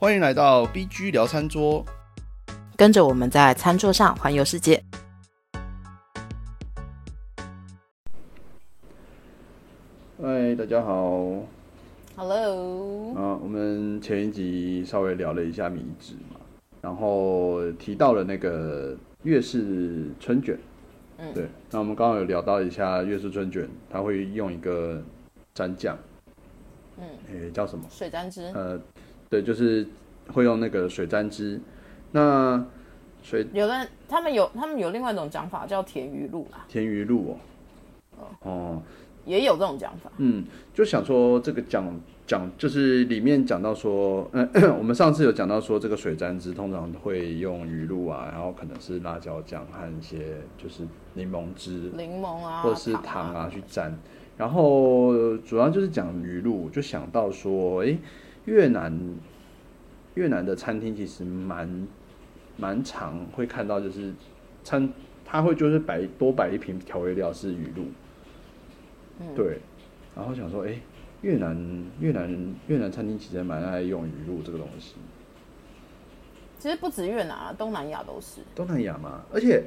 欢迎来到 BG 聊餐桌。跟着我们在餐桌上环游世界。嗨，大家好。Hello，啊，我们前一集稍微聊了一下米脂嘛，然后提到了那个粤式春卷。嗯对。那我们刚刚有聊到一下粤式春卷，它会用一个蘸酱，嗯，诶、叫什么？水沾汁，呃，对，就是会用那个水沾汁。那水有的人他们有他们有另外一种讲法叫甜鱼露啦，甜鱼露哦。哦，也有这种讲法。嗯，就想说这个讲讲，就是里面讲到说，嗯，我们上次有讲到说，这个水沾汁通常会用鱼露啊，然后可能是辣椒酱和一些就是柠檬汁柠檬啊，或者是糖啊去沾，然后主要就是讲鱼露，就想到说，诶，越南越南的餐厅其实蛮蛮常会看到，就是餐他会就是摆多摆一瓶调味料是鱼露，嗯。对，然后想说，诶，越南越南越南餐厅其实蛮爱用鱼露这个东西，其实不止越南啊，东南亚都是，东南亚嘛，而且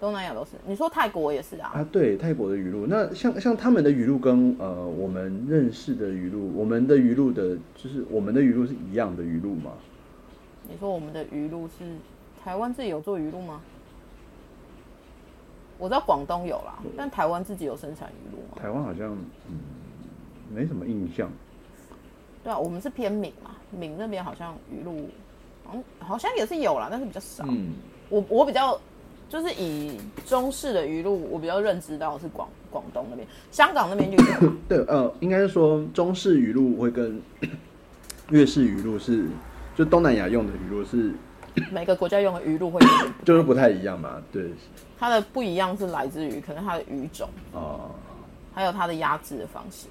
东南亚都是。你说泰国也是啊，啊，对，泰国的鱼露，那像像他们的鱼露跟呃我们认识的鱼露，我们的鱼露的，就是我们的鱼露是一样的鱼露吗？你说我们的鱼露是台湾自己有做鱼露吗？我知道广东有啦，但台湾自己有生产鱼露吗？台湾好像嗯没什么印象。对啊，我们是偏闽嘛，闽那边好像鱼露，好像好像也是有啦，但是比较少。嗯，我我比较就是以中式的鱼露，我比较认知到是广广东那边，香港那边就有。对，呃，应该是说中式鱼露会跟 粤式鱼露是，就东南亚用的鱼露是，每个国家用的鱼露会有点就是不太一样嘛。对，它的不一样是来自于可能它的鱼种，哦、还有它的压制的方式，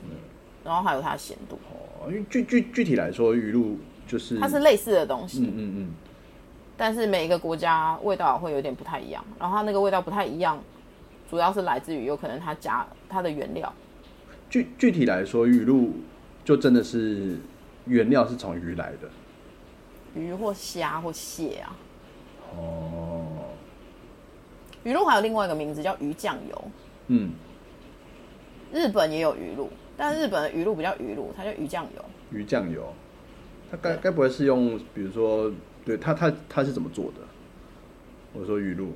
然后还有它的咸度，哦，因为具具具体来说，鱼露就是它是类似的东西，嗯嗯嗯，但是每一个国家味道会有点不太一样，然后它那个味道不太一样，主要是来自于有可能它加它的原料，具具体来说，鱼露就真的是原料是从鱼来的。鱼或虾或蟹啊。哦，鱼露还有另外一个名字叫鱼酱油，嗯，日本也有鱼露，但日本的鱼露不叫鱼露，它叫鱼酱油。鱼酱油，它该该不会是用，比如说，对他他他是怎么做的？我说鱼露，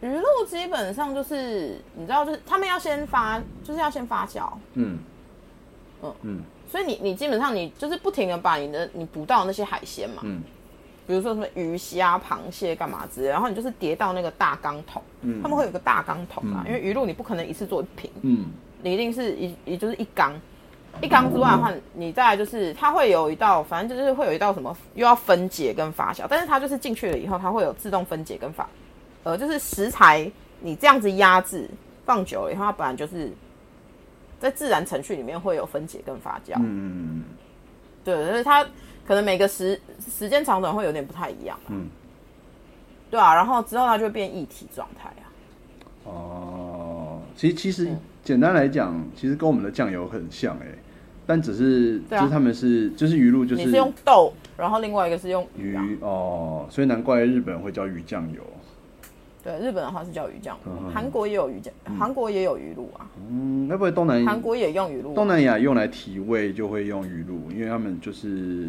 鱼露基本上就是你知道，就是他们要先发，就是要先发酵，嗯。嗯。嗯。所以你你基本上你就是不停的把你的你捕到的那些海鲜嘛，嗯。比如说什么鱼虾、螃蟹干嘛之类的，然后你就是叠到那个大缸桶，嗯。他们会有个大缸桶啊，嗯。因为鱼露你不可能一次做一瓶，嗯。你一定是一也就是一缸。一缸之外的话，你再来就是它会有一道，反正就是会有一道什么又要分解跟发酵，但是它就是进去了以后，它会有自动分解跟发，呃，就是食材你这样子压制放久了以后，它本来就是在自然程序里面会有分解跟发酵，嗯。对，所以它可能每个时时间长短会有点不太一样，嗯，对啊，然后之后它就会变液体状态啊，哦，其实其实简单来讲，其实跟我们的酱油很像哎、但只是、就是他们是就是鱼露就是你是用豆，然后另外一个是用鱼啊，哦，所以难怪日本人会叫鱼酱油。对，日本的话是叫鱼酱油。嗯，韩国也有鱼酱，韩国也有鱼露啊，嗯，该不会东南韩国也用鱼露啊，东南亚用来提味就会用鱼露，因为他们就是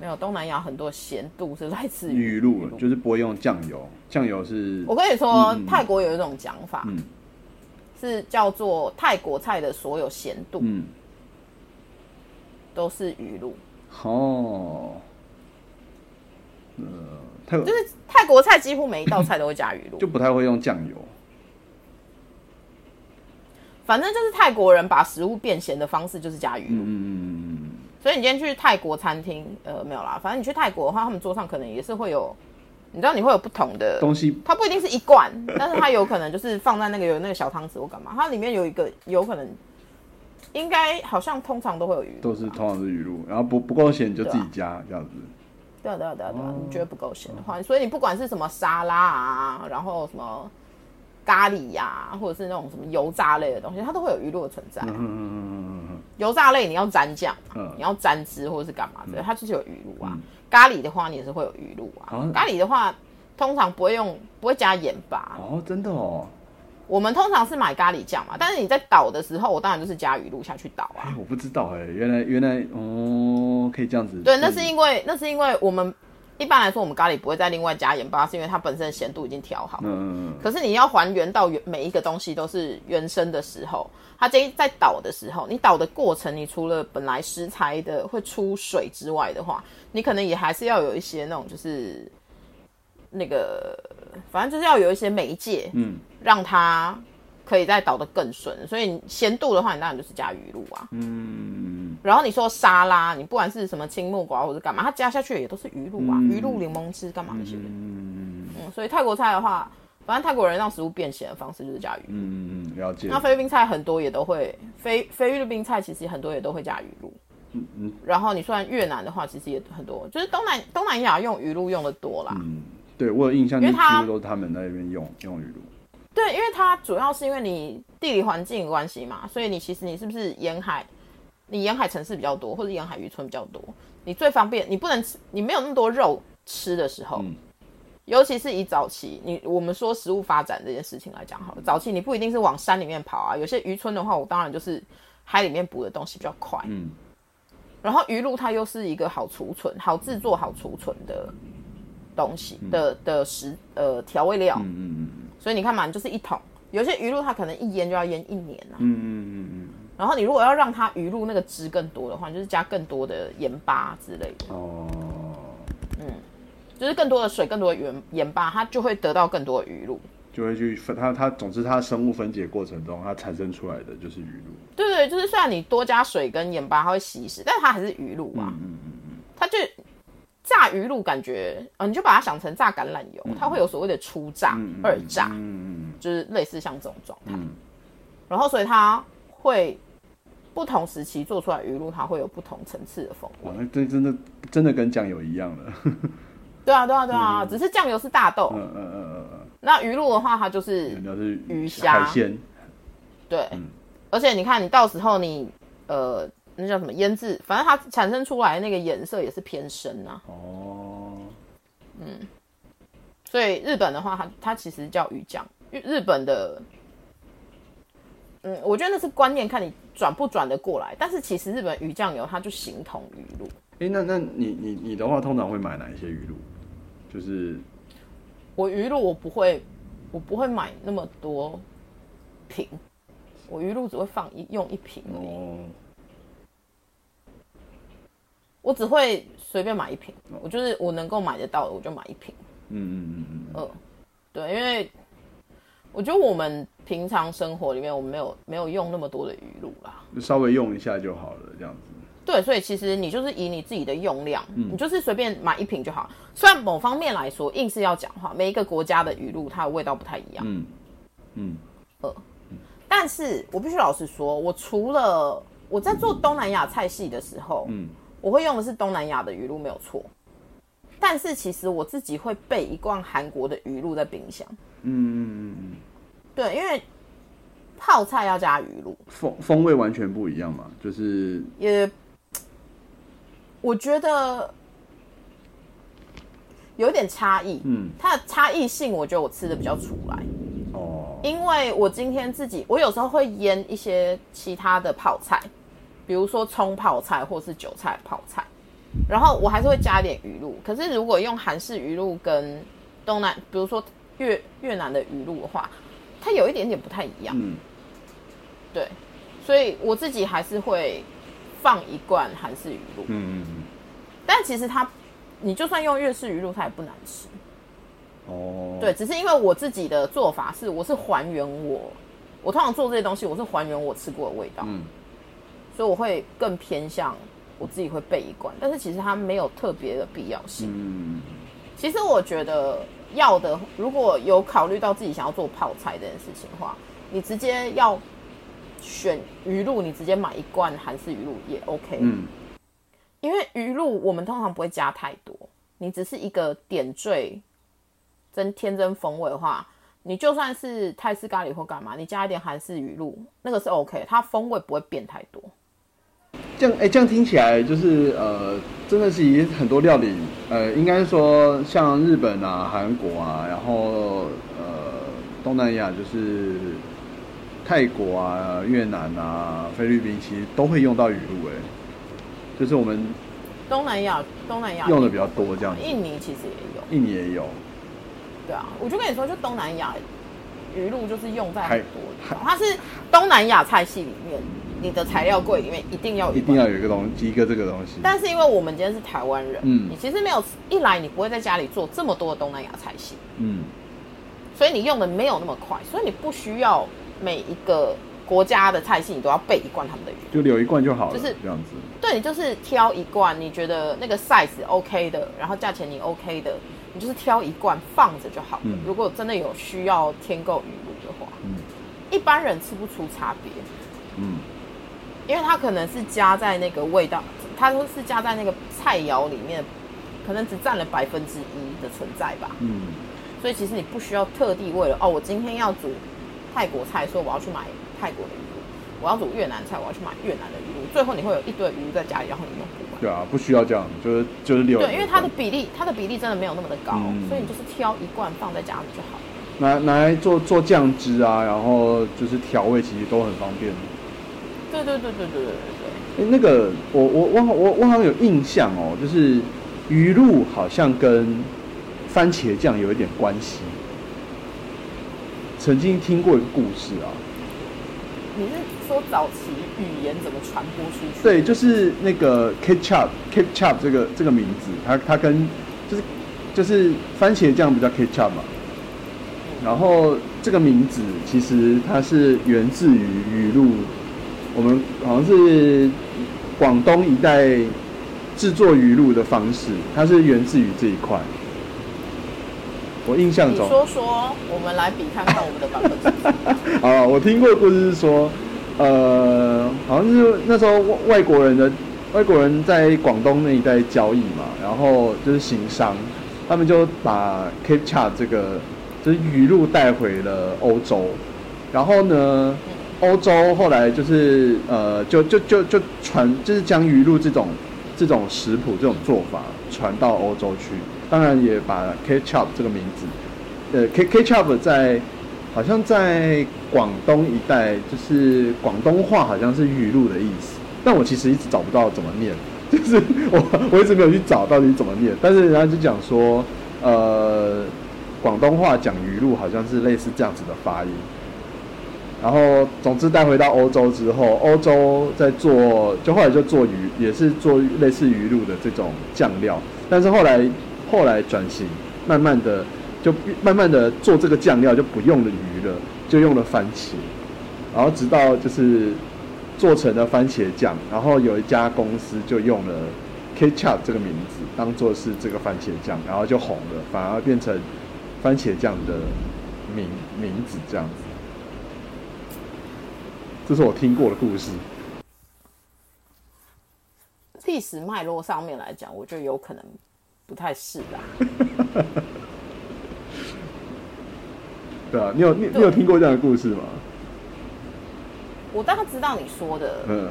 没有东南亚很多咸度是来自于鱼露，就是不会用酱油，酱油是我跟你说，泰国有一种讲法，嗯是叫做泰国菜的所有咸度嗯。都是鱼露，哦，呃，泰国就是泰国菜几乎每一道菜都会加鱼露。就，不太会用酱油。反正就是泰国人把食物变咸的方式就是加鱼露。嗯嗯嗯所以你今天去泰国餐厅，呃，没有啦，反正你去泰国的话，他们桌上可能也是会有，你知道你会有不同的嗯，东西。它不一定是一罐，但是它有可能就是放在那个有那个小汤匙或干嘛，它里面有一个有可能，应该好像通常都会有鱼露，都是通常是鱼露，然后不不够咸就自己对加这样子。对啊对啊对啊对啊，哦。你觉得不够咸的话，所以你不管是什么沙拉啊，然后什么咖喱呀、或者是那种什么油炸类的东西，它都会有鱼露的存在。嗯嗯嗯嗯嗯嗯油炸类你要沾酱嘛，嗯。你要沾汁或者是干嘛的，它就是有鱼露啊。嗯咖喱的话，你也是会有鱼露啊。啊咖喱的话，通常不会用，不会加盐吧。哦，真的哦，我们通常是买咖喱酱嘛，但是你在倒的时候，我当然就是加鱼露下去倒啊哎。，我不知道哎，原来原来哦，可以这样子。对，那是因为那是因为我们一般来说我们咖喱不会再另外加盐巴，是因为它本身的咸度已经调好。嗯嗯嗯可是你要还原到原每一个东西都是原生的时候，它这在倒的时候，你倒的过程，你除了本来食材的会出水之外的话，你可能也还是要有一些那种就是那个，反正就是要有一些媒介，嗯让它可以再倒得更顺。所以你咸度的话，你当然就是加鱼露啊。嗯然后你说沙拉，你不管是什么青木瓜或者干嘛，它加下去也都是鱼露啊，嗯鱼露、柠檬汁干嘛那些的。嗯嗯，所以泰国菜的话，反正泰国人让食物变咸的方式就是加鱼露。嗯嗯，了解那。菲律宾菜很多也都会，菲菲律宾菜其实很多也都会加鱼露。嗯嗯然后你算越南的话，其实也很多，就是东南东南亚用鱼露用的多啦。嗯，对我有印象，因为它乎都是他们那边用用鱼露。对，因为它主要是因为你地理环境的关系嘛，所以你其实你是不是沿海，你沿海城市比较多，或者沿海渔村比较多，你最方便，你不能吃，你没有那么多肉吃的时候，嗯。尤其是以早期你我们说食物发展这件事情来讲好了，早期你不一定是往山里面跑啊，有些渔村的话，我当然就是海里面捕的东西比较快，嗯。然后鱼露它又是一个好储存、好制作、好储存的东西的的食呃调味料，嗯嗯所以你看嘛，你就是一桶，有些鱼露它可能一腌就要腌一年啊。嗯嗯嗯嗯然后你如果要让它鱼露那个汁更多的话，你就是加更多的盐巴之类的，哦嗯，哦，就是更多的水、更多的盐盐巴，它就会得到更多的鱼露。就会去分它它，总之它生物分解过程中，它产生出来的就是鱼露。对对，就是虽然你多加水跟盐巴，它会稀释，但是它还是鱼露啊。嗯嗯嗯它就炸鱼露感觉，啊，你就把它想成炸橄榄油，它会有所谓的初炸、嗯嗯二炸，嗯就是类似像这种状态。嗯。然后所以它会不同时期做出来鱼露，它会有不同层次的风味。哇，。那真真的真的跟酱油一样了。对啊，对啊，对啊，只是酱油是大豆，嗯嗯嗯嗯那鱼露的话，它就是鱼虾。海鲜。对，嗯。而且你看，你到时候你呃，那叫什么腌制，反正它产生出来那个颜色也是偏深啊。哦，嗯所以日本的话，它它其实叫鱼酱，日日本的，嗯，我觉得那是观念，看你转不转得过来。但是其实日本鱼酱油它就形同鱼露。哎、那那你你你的话，通常会买哪一些鱼露？就是我鱼露我不会，我不会买那么多瓶，我鱼露只会放一用一瓶而已。哦，我只会随便买一瓶，我就是我能够买得到的，我就买一瓶。嗯嗯嗯嗯呃，对，因为我觉得我们平常生活里面，我们没有没有用那么多的鱼露啦。稍微用一下就好了，这样子。对，所以其实你就是以你自己的用量，你就是随便买一瓶就好。虽然某方面来说，硬是要讲话，每一个国家的鱼露它的味道不太一样，嗯嗯呃但是我必须老实说，我除了我在做东南亚菜系的时候，嗯我会用的是东南亚的鱼露没有错，但是其实我自己会备一罐韩国的鱼露在冰箱。嗯嗯嗯，对，因为泡菜要加鱼露，风风味完全不一样嘛，就是也我觉得有点差异。嗯它的差异性，我觉得我吃的比较出来，哦，因为我今天自己，我有时候会腌一些其他的泡菜，比如说葱泡菜或是韭菜泡菜，然后我还是会加一点鱼露。可是如果用韩式鱼露跟东南，比如说越越南的鱼露的话，它有一点点不太一样。嗯。对，所以我自己还是会放一罐韩式鱼露，嗯嗯但其实它，你就算用粤式鱼露，它也不难吃。嗯，哦，对，只是因为我自己的做法是，我是还原我，我通常做这些东西，我是还原我吃过的味道，嗯所以我会更偏向我自己会备一罐，但是其实它没有特别的必要性。嗯其实我觉得要的，如果有考虑到自己想要做泡菜这件事情的话，你直接要选鱼露，你直接买一罐韩式鱼露也 OK。嗯因为鱼露我们通常不会加太多，你只是一个点缀增添增风味的话，你就算是泰式咖喱或干嘛，你加一点韩式鱼露，那个是 OK，它风味不会变太多。这样哎、这样听起来就是呃，真的是以很多料理，呃，应该说像日本啊、韩国啊，然后呃东南亚就是泰国啊、越南啊、菲律宾，其实都会用到鱼露哎，就是我们东南亚东南亚用的比较多这样子。印尼其实也有，印尼也有，对啊，我就跟你说，就东南亚鱼露就是用在还很多地方，它是东南亚菜系里面你的材料柜里面一定要有一定要有一个东一个这个东西。但是因为我们今天是台湾人，嗯你其实没有一来你不会在家里做这么多的东南亚菜系，嗯，所以你用的没有那么快，所以你不需要每一个国家的菜系你都要备一罐他们的鱼。就留一罐就好了，就是这样子。对你就是挑一罐你觉得那个 size OK 的，然后价钱你 OK 的，你就是挑一罐放着就好了。嗯如果真的有需要添购鱼露的话，嗯一般人吃不出差别，嗯因为它可能是加在那个味道，它都是加在那个菜肴里面，可能只占了百分之一的存在吧。嗯所以其实你不需要特地为了哦，我今天要煮泰国菜，所以我要去买泰国的鱼露；我要煮越南菜，我要去买越南的鱼露。最后你会有一堆鱼露在家里，然后你用不完。对啊，不需要这样，就是就是六。对，因为它的比例，它的比例真的没有那么的高，嗯所以你就是挑一罐放在家里就好。拿拿来做做酱汁啊，然后就是调味，其实都很方便。对对对对对对对哎、那个我我我我我好像有印象哦，就是鱼露好像跟番茄酱有一点关系。曾经听过一个故事啊，你是说早期语言怎么传播出去？对，就是那个 ketchup ketchup 这个这个名字，它它跟就是就是番茄酱不叫 ketchup 嘛，然后这个名字其实它是源自于语录，我们好像是广东一带制作鱼露的方式，它是源自于这一块。我印象你中，说说，我们来比看看我们的版本。啊，我听过的故事是说，呃，好像是那时候外外国人的外国人在广东那一带交易嘛，然后就是行商，他们就把 Cape Cod 这个就是鱼露带回了欧洲，然后呢，欧洲后来就是呃，就就就就传，就是将鱼露这种这种食谱这种做法传到欧洲去，当然也把 ketchup 这个名字，呃，K ketchup 在好像在广东一带，就是广东话好像是鱼露的意思，但我其实一直找不到怎么念，就是我我一直没有去找到底怎么念，但是人家就讲说，呃，广东话讲鱼露好像是类似这样子的发音。然后，总之带回到欧洲之后，欧洲在做，就后来就做鱼，也是做类似鱼露的这种酱料。但是后来后来转型，慢慢的就慢慢的做这个酱料就不用了鱼了，就用了番茄。然后直到就是做成了番茄酱，然后有一家公司就用了 ketchup 这个名字当做是这个番茄酱，然后就红了，反而变成番茄酱的名名字这样子。这是我听过的故事。历史脉络上面来讲，我觉得有可能不太是啦。对啊，你有你你有听过这样的故事吗？我大概知道你说的，嗯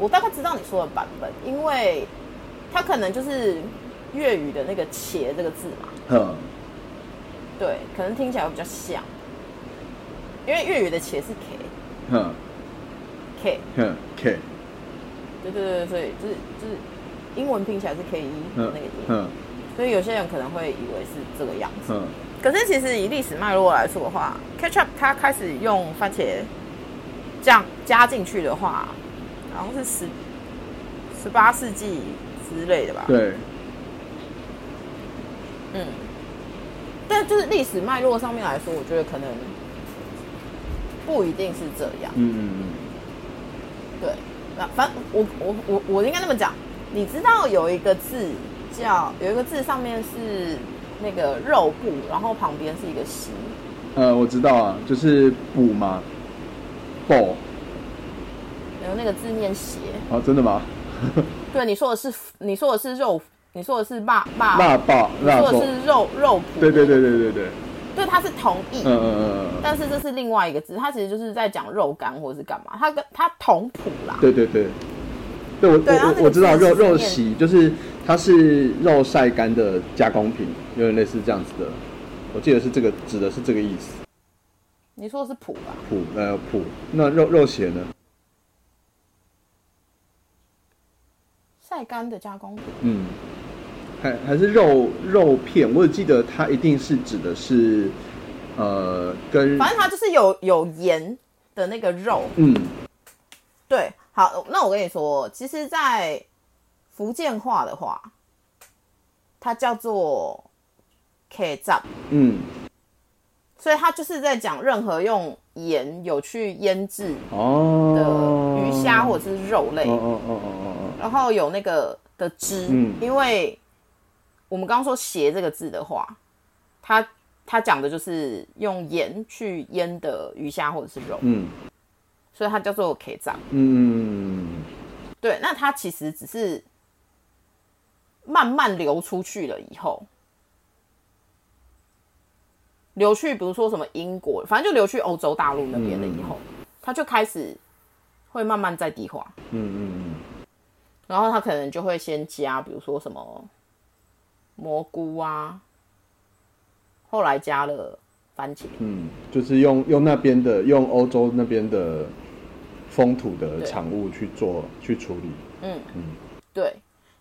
我大概知道你说的版本，因为它可能就是粤语的那个“茄”这个字嘛，嗯对，可能听起来会比较像，因为粤语的“茄”是 k 哼。k，哼，K，对对对，所以就是就是英文拼起来是 k 一的哼那个音，嗯所以有些人可能会以为是这个样子。嗯可是其实以历史脉络来说的话，ketchup 它开始用番茄酱加进去的话，好像是十十八世纪之类的吧。对，嗯。但就是历史脉络上面来说，我觉得可能不一定是这样。嗯嗯嗯，对，那反正我我我我应该那么讲，你知道有一个字叫有一个字上面是那个肉部，然后旁边是一个西，呃，我知道啊，就是补嘛，补然后那个字念斜。啊，真的吗？对，你说的是你说的是肉，你说的是霸霸，辣爆你说的，是肉肉脯。对对对对对对，对，它是同义，嗯嗯嗯嗯，但是这是另外一个字，它其实就是在讲肉干或者是干嘛，它跟它同谱啦。对对对，对我我我知道肉肉字是念席就是它是肉晒干的加工品，有点类似这样子的。我记得是这个指的是这个意思。你说的是谱吧？谱呃谱，那肉肉鞋呢？晒干的加工品，嗯，还还是肉肉片，我只记得它一定是指的是呃跟反正它就是有有盐的那个肉。嗯。对，好，那我跟你说，其实，在福建话的话，它叫做 K 炸，嗯。所以它就是在讲任何用盐有去腌制的哦鱼虾或者是肉类，哦哦哦哦哦。然后有那个的汁，嗯。因为我们刚刚说“鞋”这个字的话，它它讲的就是用盐去腌的鱼虾或者是肉，嗯。所以它叫做 K 炸。嗯对，那它其实只是慢慢流出去了以后，流去，比如说什么英国，反正就流去欧洲大陆那边了以后，它就开始会慢慢在地化，嗯嗯。然后它可能就会先加，比如说什么蘑菇啊，后来加了番茄，嗯，就是用用那边的用欧洲那边的风土的对产物去做去处理。嗯对，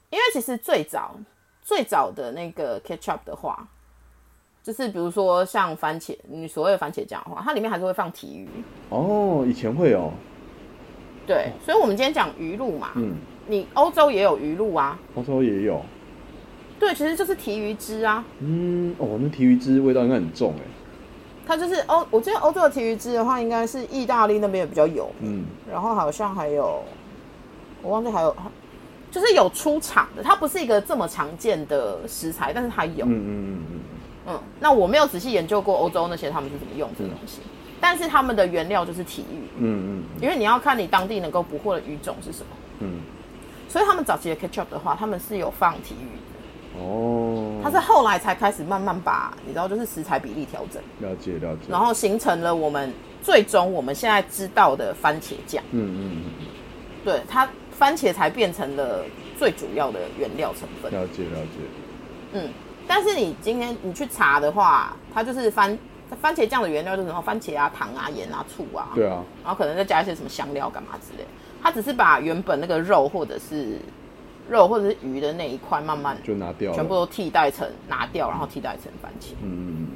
因为其实最早最早的那个 ketchup 的话，就是比如说像番茄，你所谓的番茄酱的话，它里面还是会放体鱼。哦，以前会哦，对，所以我们今天讲鱼露嘛，嗯，你欧洲也有鱼露啊，欧洲也有。对，其实就是提鱼汁啊，嗯，哦，那提鱼汁味道应该很重哎。它就是欧，我记得欧洲的提鱼汁的话，应该是意大利那边也比较有名，嗯。然后好像还有，我忘记还有，就是有出厂的，它不是一个这么常见的食材，但是它有，嗯嗯嗯嗯。嗯，那我没有仔细研究过欧洲那些他们是怎么用这个东西，但是他们的原料就是体育，嗯嗯因为你要看你当地能够捕获的鱼种是什么，嗯。所以他们早期的 ketchup 的话，他们是有放体育哦，它是后来才开始慢慢把你知道，就是食材比例调整，了解了解。然后形成了我们最终我们现在知道的番茄酱。嗯嗯嗯对它，番茄才变成了最主要的原料成分嗯，。了解了解。嗯，但是你今天你去查的话，它就是番番茄酱的原料就是什么番茄啊、糖啊、盐啊、醋啊，对啊，然后可能再加一些什么香料干嘛之类。它只是把原本那个肉或者是肉或者是鱼的那一块慢慢就拿掉。全部都替代成拿掉，然后替代成番茄。嗯。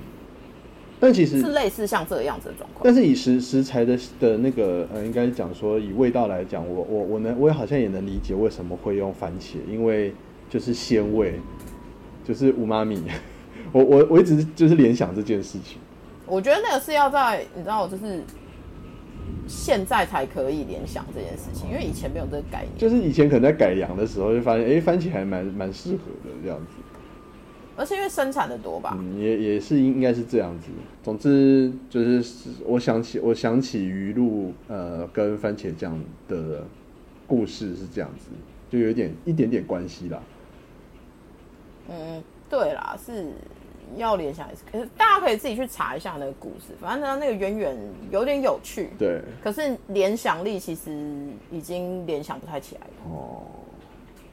但其实是类似像这个样子的状况。但是以食食材的的那个呃，应该讲说以味道来讲，我我我能我也好像也能理解为什么会用番茄，因为就是鲜味，就是五妈咪。我我我一直就是联想这件事情。我觉得那个是要在你知道，就是现在才可以联想这件事情，因为以前没有这个概念。就是以前可能在改良的时候就发现，哎、番茄还蛮蛮适合的这样子。而且因为生产的多吧，嗯，也也是应该是这样子。总之就是是我想起我想起鱼露呃跟番茄酱的故事是这样子，就有一点一点点关系啦。嗯，对啦，是要联想一次，可是大家可以自己去查一下那个故事，反正它那个远远有点有趣，对，可是联想力其实已经联想不太起来了，哦，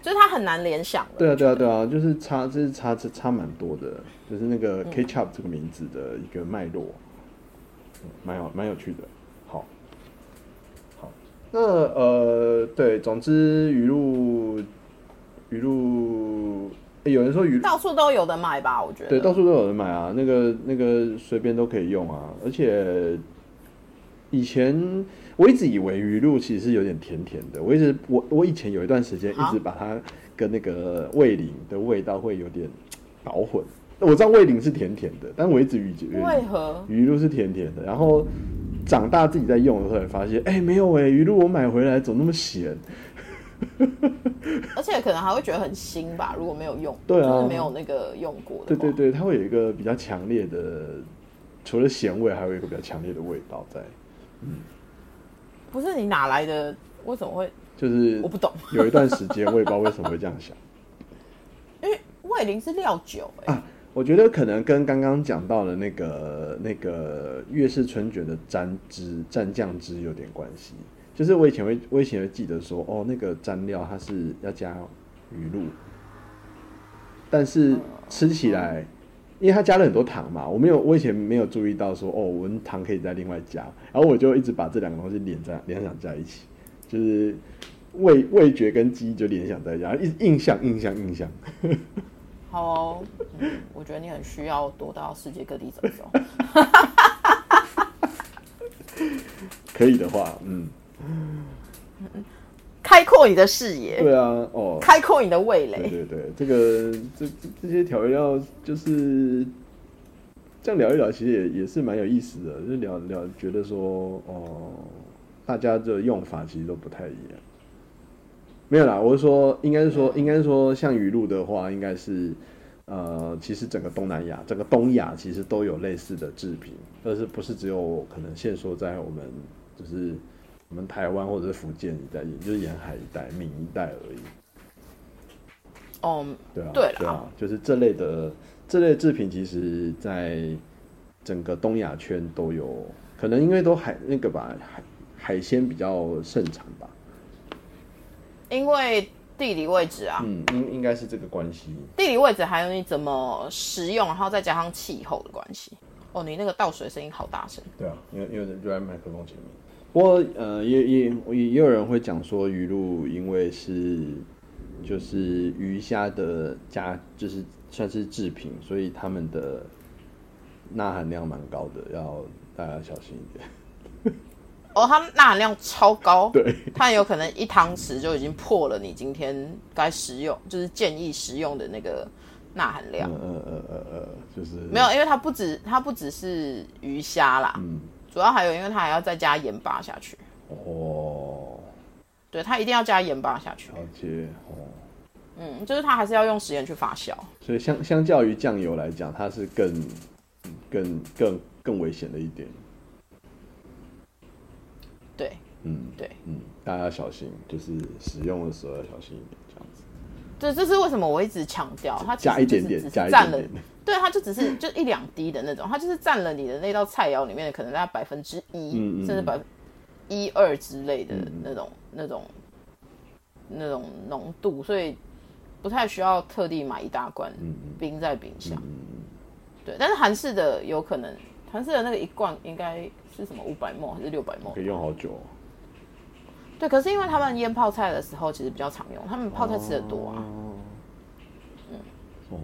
就是它很难联想了。对啊，对啊，对啊，就是差，就是差差差蛮多的，就是那嗯。个 ketchup 这个名字的一个脉络，嗯蛮有蛮有趣的。好，好，那呃，对，总之鱼露，鱼露，诶有人说鱼到处都有的买吧，我觉得。对，到处都有人买啊，那个那个随便都可以用啊，而且以前我一直以为鱼露其实是有点甜甜的，我一直我我以前有一段时间一啊直把它跟那个味淋的味道会有点搞混。我知道味淋是甜甜的，但我一直以为为何？鱼露是甜甜的，然后长大自己在用的时候才发现，哎、没有哎、鱼露我买回来怎么那么咸？而且可能还会觉得很腥吧，如果没有用，对啊就是没有那个用过的。对对，对，它会有一个比较强烈的，除了咸味，还有一个比较强烈的味道在。嗯不是你哪来的？为什么会？就是我不懂，有一段时间，我也不知道为什么会这样想 因为味淋是料酒、哎、啊。我觉得可能跟刚刚讲到的那个那个粤式春卷的沾汁蘸酱汁有点关系。就是我以前会，我以前会记得说，哦，那个蘸料它是要加鱼露，但是吃起来，因为它加了很多糖嘛，我没有，我以前没有注意到说，哦，我们糖可以再另外加，然后我就一直把这两个东西连在联想在一起，就是味味觉跟记忆就联想在一起，印印象印象印象。好哦，嗯，我觉得你很需要多到世界各地走走。可以的话，嗯。开阔你的视野。对啊，哦，开阔你的味蕾。对对对，这个这这些调味料就是这样聊一聊，其实也也是蛮有意思的。就聊聊，觉得说哦，大家的用法其实都不太一样。没有啦，我是说，应该是说，应该是说，像鱼露的话，应该是呃，其实整个东南亚，整个东亚其实都有类似的制品，但是不是只有可能限缩在我们就是。我们台湾或者是福建一带，也就是沿海一带、闽一带而已。哦，对啊，对对啊，就是这类的这类制品，其实在整个东亚圈都有，可能因为都海那个吧，海海鲜比较盛产吧。因为地理位置啊，嗯，应应该是这个关系。地理位置还有你怎么食用，然后再加上气候的关系。哦，你那个倒水声音好大声。对啊，因为因为就在麦克风前面。不过，呃，也也也也有人会讲说，鱼露因为是就是鱼虾的加，就是算是制品，所以他们的钠含量蛮高的，要大家小心一点。哦，它钠含量超高，对，它有可能一汤匙就已经破了你今天该食用，就是建议食用的那个钠含量。呃呃呃呃，就是没有，因为它不止它不只是鱼虾啦。嗯。主要还有，因为它还要再加盐巴下去。哦，对，它一定要加盐巴下去。了解哦。嗯，就是它还是要用食盐去发酵。所以相相较于酱油来讲，它是更更更更危险的一点。对，嗯，对，嗯，大家要小心，就是使用的时候要小心一点，这样子。这这是为什么我一直强调，它加一点点，加一点点。对，它就只是就一两滴的那种，它就是占了你的那道菜肴里面的可能大概百分之一，甚至百分一二之类的那种那种那种浓度，所以不太需要特地买一大罐冰在冰箱。对，但是韩式的有可能，韩式的那个一罐应该是什么五百沫还是六百沫？可以用好久。对，可是因为他们腌泡菜的时候其实比较常用，他们泡菜吃的多啊。嗯。哦。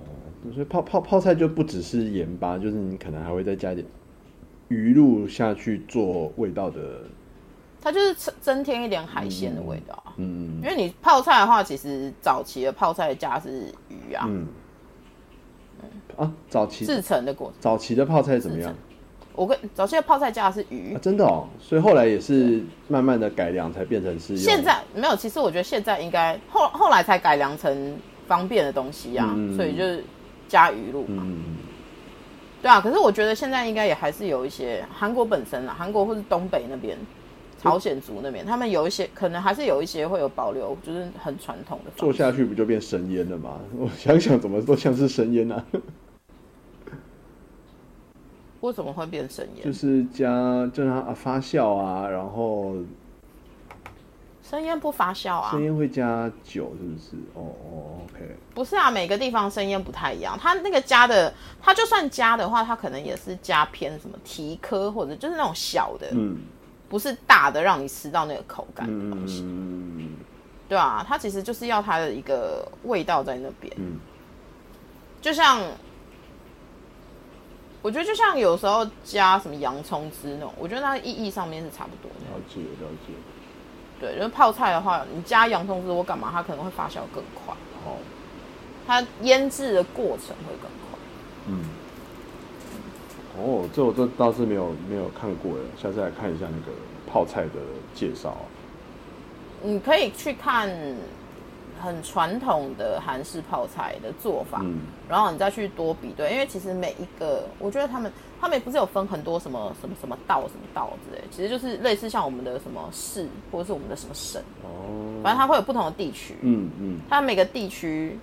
所以泡泡泡菜就不只是盐巴，就是你可能还会再加一点鱼露下去做味道的。它就是增添一点海鲜的味道。嗯，因为你泡菜的话，其实早期的泡菜加是鱼啊。嗯。啊，早期制成的过程。早期的泡菜怎么样？我跟早期的泡菜加的是鱼。真的哦，所以后来也是慢慢的改良才变成是。现在没有，其实我觉得现在应该后后来才改良成方便的东西啊，所以就是。加鱼露嘛，对啊，可是我觉得现在应该也还是有一些韩国本身啊，韩国或是东北那边，朝鲜族那边，他们有一些可能还是有一些会有保留，就是很传统的。做下去不就变神腌了吗？我想想，怎么都像是神腌啊？为什么会变生腌？就是加，就让它发酵啊，然后。生腌不发酵啊？生腌会加酒，是不是？哦哦，OK。不是啊，每个地方生腌不太一样。它那个加的，它就算加的话，它可能也是加偏什么提科或者就是那种小的，嗯，不是大的，让你吃到那个口感的东西。嗯对啊，它其实就是要它的一个味道在那边。嗯。就像，我觉得就像有时候加什么洋葱汁那种，我觉得它意义上面是差不多的。了解，了解。对，因为泡菜的话，你加洋葱汁，我干嘛？它可能会发酵更快。哦，它腌制的过程会更快。嗯。哦，这我这倒是没有没有看过耶，下次来看一下那个泡菜的介绍。你可以去看。很传统的韩式泡菜的做法，然后你再去多比对，因为其实每一个，我觉得他们他们不是有分很多什么什么什么道什么道之类，其实就是类似像我们的什么市或者是我们的什么省。哦，反正它会有不同的地区，嗯嗯，它每个地区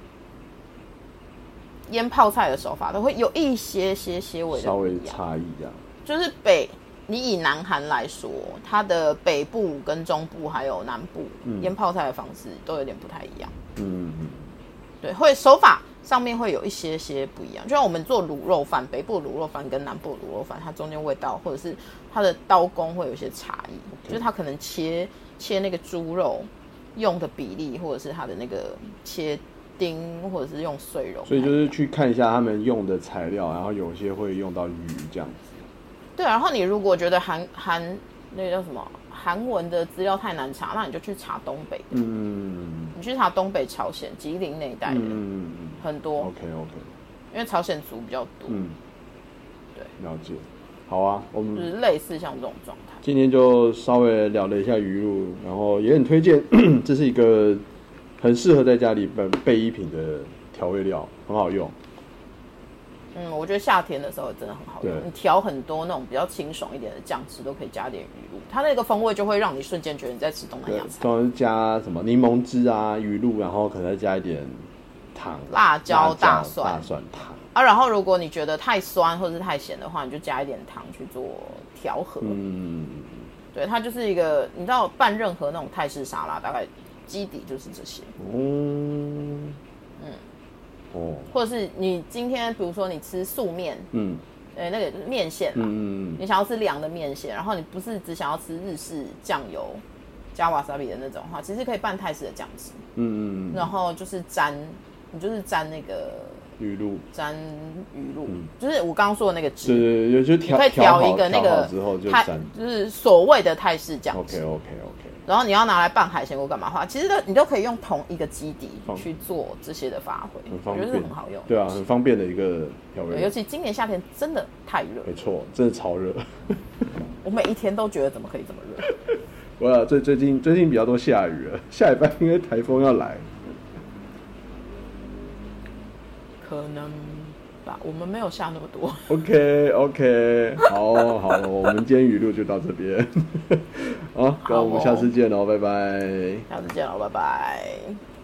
腌泡菜的手法都会有一些些些微的。差异这样。就是北，你以南韩来说，它的北部跟中部还有南部、腌泡菜的方式都有点不太一样。嗯嗯对，会手法上面会有一些些不一样。就像我们做卤肉饭，北部卤肉饭跟南部卤肉饭，它中间味道或者是它的刀工会有一些差异。就是它可能切切那个猪肉用的比例，或者是它的那个切丁，或者是用碎肉。所以就是去看一下他们用的材料，然后有些会用到鱼这样子。对，然后你如果觉得韩韩那个叫什么韩文的资料太难查，那你就去查东北的，嗯。你去查东北朝鲜、吉林那一带的、嗯嗯很多，，OK OK，因为朝鲜族比较多，嗯，对，了解。好啊，我们就们是类似像这种状态。今天就稍微聊了一下鱼露，然后也很推荐，这是一个很适合在家里备备一品的调味料，很好用。嗯，我觉得夏天的时候真的很好用，你调很多那种比较清爽一点的酱汁，都可以加点鱼露，它那个风味就会让你瞬间觉得你在吃东南对亚，菜。通常是加什么柠檬汁啊、鱼露，然后可能再加一点糖、辣椒大大蒜蒜糖。啊，然后如果你觉得太酸或者是太咸的话，你就加一点糖去做调和。嗯，对，它就是一个，你知道拌任何那种泰式沙拉，大概基底就是这些，哦，嗯，哦，或者是你今天比如说你吃素面，嗯。呃，那个面线嘛，嗯你想要吃凉的面线，然后你不是只想要吃日式酱油加瓦萨比的那种哈，其实可以拌泰式的酱汁，嗯嗯，然后就是沾，你就是沾那个鱼露，沾鱼露，就是我刚刚说的那个汁，对对对，就调可以调一个那个之后就泰沾。就是所谓的泰式酱汁。OK 汁。OK OK，然后你要拿来拌海鲜或干嘛的话，其实都你都可以用同一个基底去做这些的发挥，我觉很方便，得是很好用。对啊，很方便的一个调味尤。其今年夏天真的太热，没错，真的超热。我每一天都觉得怎么可以这么热。我啊，最最近最近比较多下雨了，下礼拜因为台风要来。可能吧，我们没有下那么多。OK OK，好好，我们今天语录就到这边。好，那我们下次见喽，拜拜。下次见喽，拜拜。